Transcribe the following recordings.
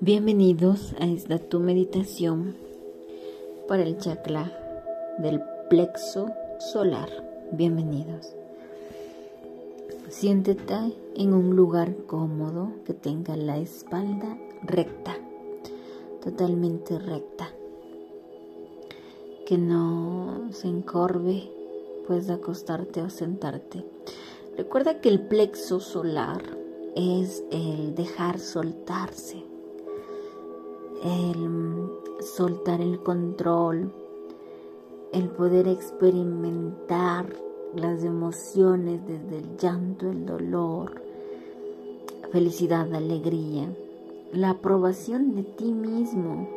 Bienvenidos a esta tu meditación para el chakra del plexo solar. Bienvenidos. Siéntete en un lugar cómodo que tenga la espalda recta, totalmente recta. Que no se encorve, puedes acostarte o sentarte. Recuerda que el plexo solar es el dejar soltarse el soltar el control, el poder experimentar las emociones desde el llanto, el dolor, felicidad, alegría, la aprobación de ti mismo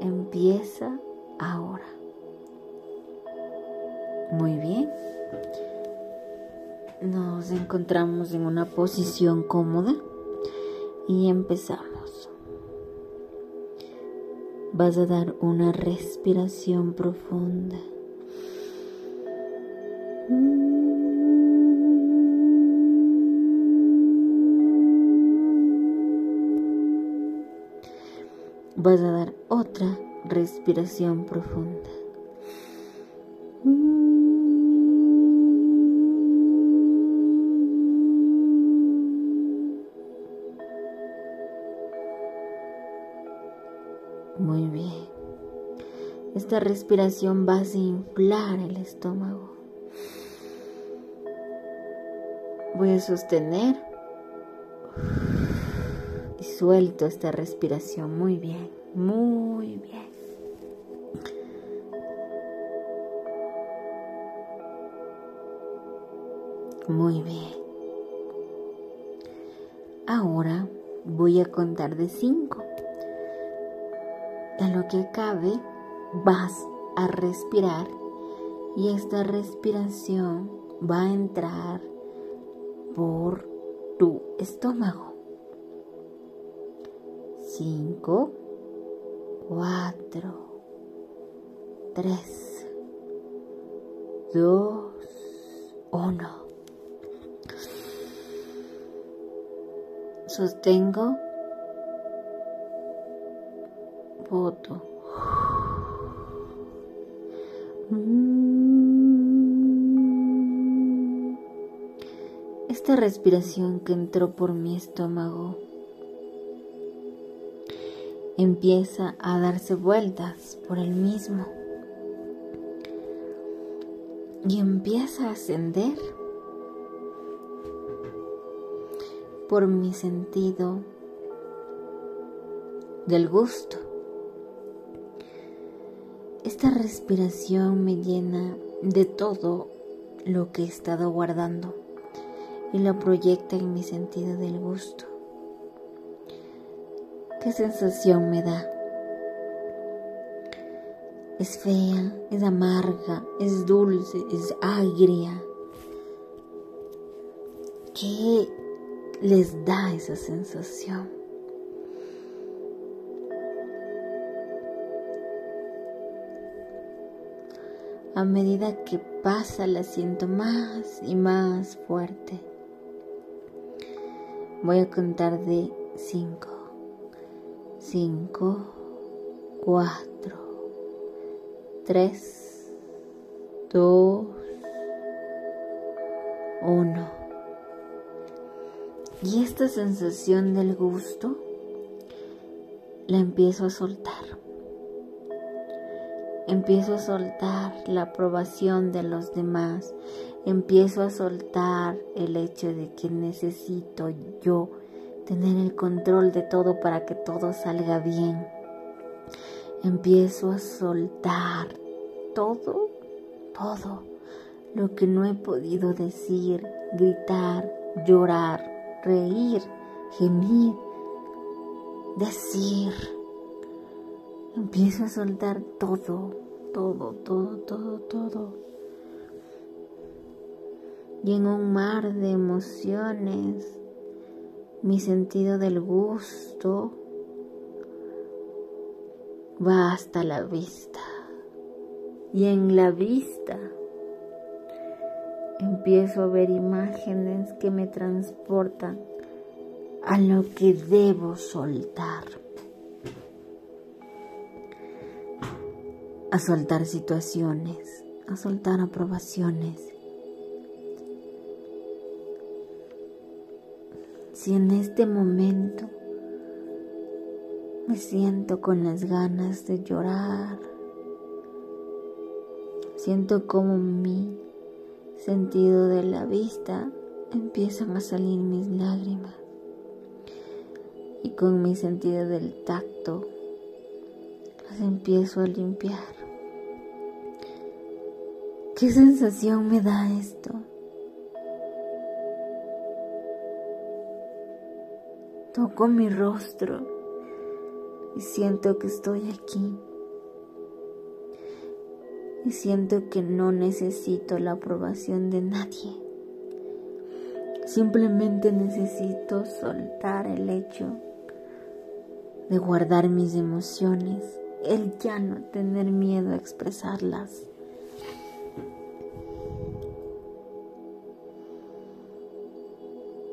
empieza ahora. Muy bien. Nos encontramos en una posición cómoda y empezamos vas a dar una respiración profunda. Vas a dar otra respiración profunda. Muy bien. Esta respiración va a inflar el estómago. Voy a sostener y suelto esta respiración. Muy bien, muy bien. Muy bien. Ahora voy a contar de cinco en lo que cabe, vas a respirar y esta respiración va a entrar por tu estómago. 5, 4, 3, 2, 1. Sostengo foto. Esta respiración que entró por mi estómago empieza a darse vueltas por el mismo y empieza a ascender por mi sentido del gusto. Esta respiración me llena de todo lo que he estado guardando y lo proyecta en mi sentido del gusto. ¿Qué sensación me da? Es fea, es amarga, es dulce, es agria. ¿Qué les da esa sensación? A medida que pasa la siento más y más fuerte. Voy a contar de 5, 5, 4, 3, 2, 1. Y esta sensación del gusto la empiezo a soltar empiezo a soltar la aprobación de los demás, empiezo a soltar el hecho de que necesito yo tener el control de todo para que todo salga bien. Empiezo a soltar todo, todo lo que no he podido decir, gritar, llorar, reír, gemir, decir Empiezo a soltar todo, todo, todo, todo, todo. Y en un mar de emociones, mi sentido del gusto va hasta la vista. Y en la vista empiezo a ver imágenes que me transportan a lo que debo soltar. A soltar situaciones, a soltar aprobaciones. Si en este momento me siento con las ganas de llorar, siento como mi sentido de la vista empiezan a salir mis lágrimas y con mi sentido del tacto las empiezo a limpiar. ¿Qué sensación me da esto? Toco mi rostro y siento que estoy aquí. Y siento que no necesito la aprobación de nadie. Simplemente necesito soltar el hecho de guardar mis emociones, el ya no tener miedo a expresarlas.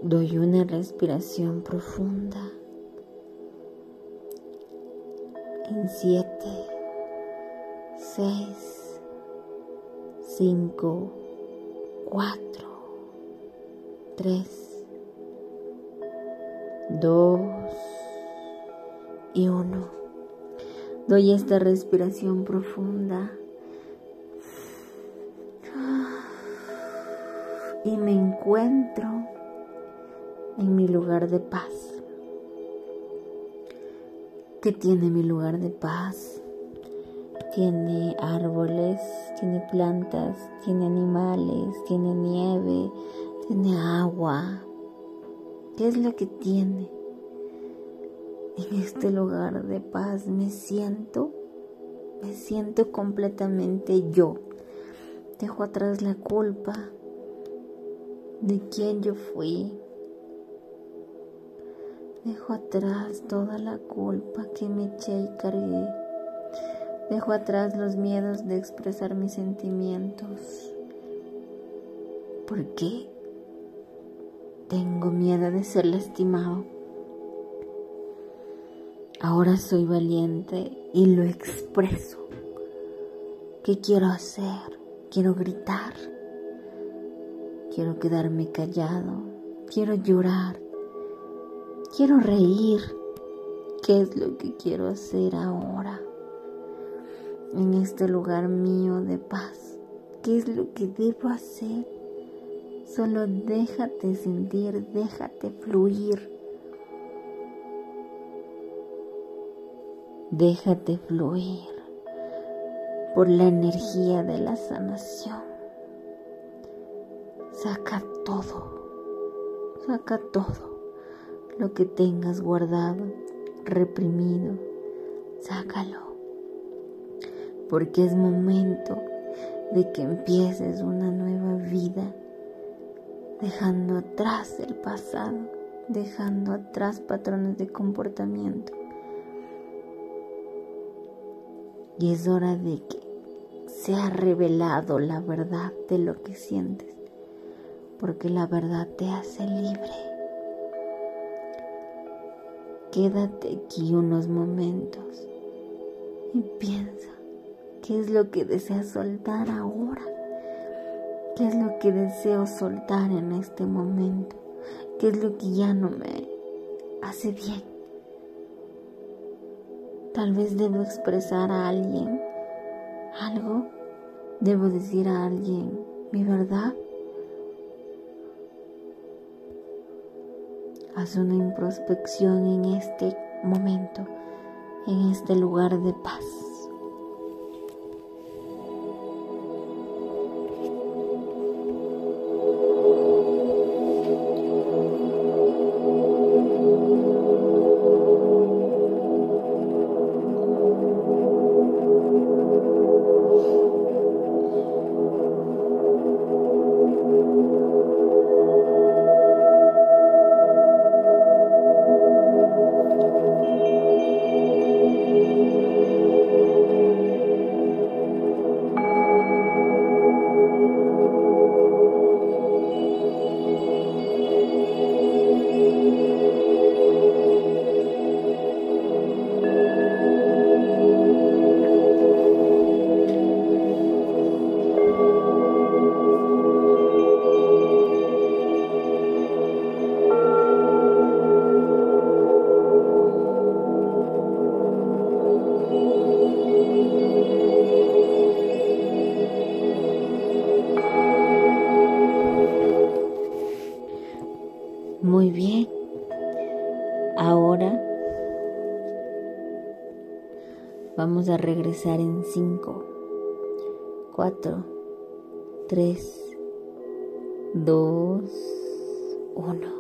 Doy una respiración profunda. En siete, seis, cinco, cuatro, tres, dos, y uno. Doy esta respiración profunda y me encuentro en mi lugar de paz. ¿Qué tiene mi lugar de paz? Tiene árboles, tiene plantas, tiene animales, tiene nieve, tiene agua. ¿Qué es lo que tiene? en este lugar de paz me siento, me siento completamente yo. Dejo atrás la culpa de quién yo fui. Dejo atrás toda la culpa que me eché y cargué. Dejo atrás los miedos de expresar mis sentimientos. ¿Por qué? Tengo miedo de ser lastimado. Ahora soy valiente y lo expreso. ¿Qué quiero hacer? Quiero gritar. Quiero quedarme callado. Quiero llorar. Quiero reír. ¿Qué es lo que quiero hacer ahora? En este lugar mío de paz. ¿Qué es lo que debo hacer? Solo déjate sentir, déjate fluir Déjate fluir por la energía de la sanación. Saca todo, saca todo lo que tengas guardado, reprimido, sácalo. Porque es momento de que empieces una nueva vida, dejando atrás el pasado, dejando atrás patrones de comportamiento y es hora de que sea revelado la verdad de lo que sientes, porque la verdad te hace libre. Quédate aquí unos momentos y piensa qué es lo que deseas soltar ahora, qué es lo que deseo soltar en este momento, qué es lo que ya no me hace bien. Tal vez debo expresar a alguien algo. Debo decir a alguien mi verdad. Haz una introspección en este momento, en este lugar de paz. bien. Ahora vamos a regresar en 5, 4, 3, 2, 1.